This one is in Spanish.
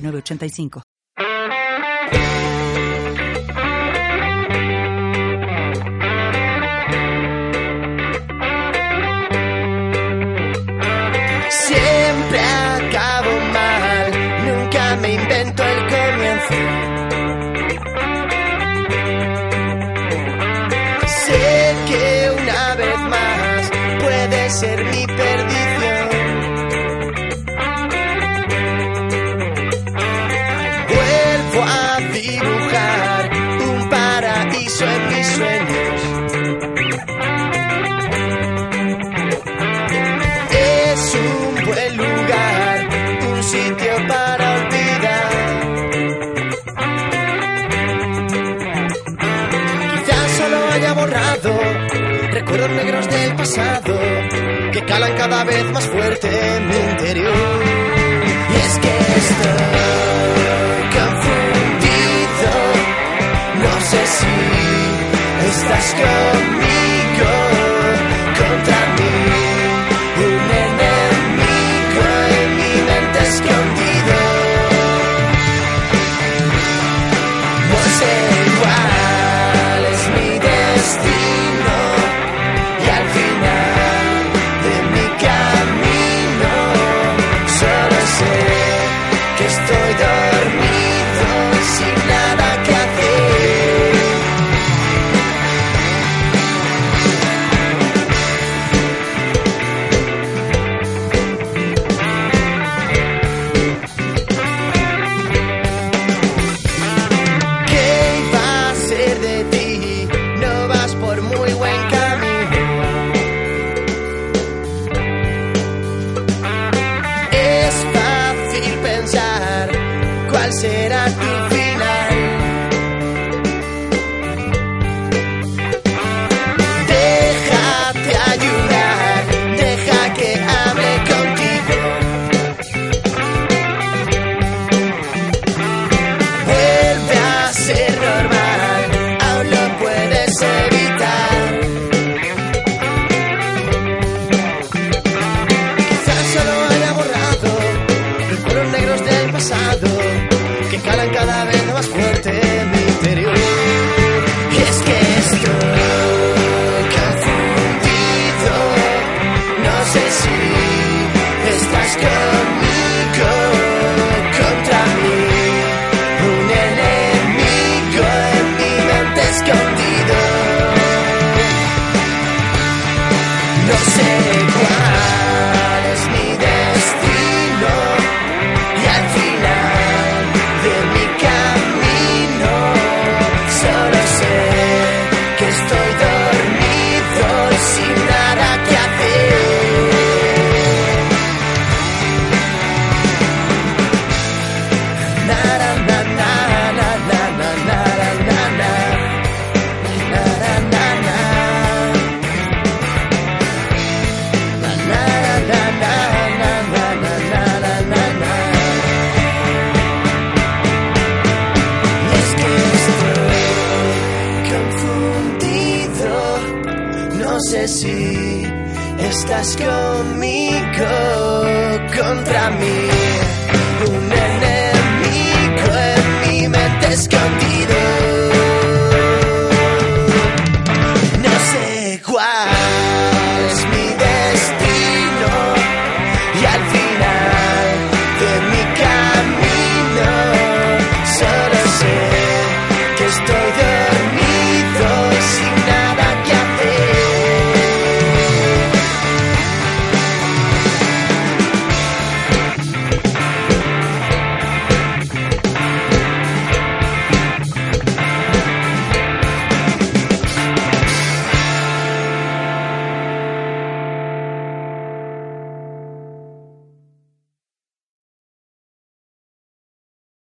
8985. Que calan cada vez más fuerte en mi interior. Y es que estoy confundido, no sé si estás conmigo, será tu final. Déjate ayudar, deja que hable contigo. Vuelve a ser normal, aún lo puedes evitar. Quizás solo haya borrado recuerdos negros del pasado que calan cada vez más fuerte sé si estás conmigo, contra mí,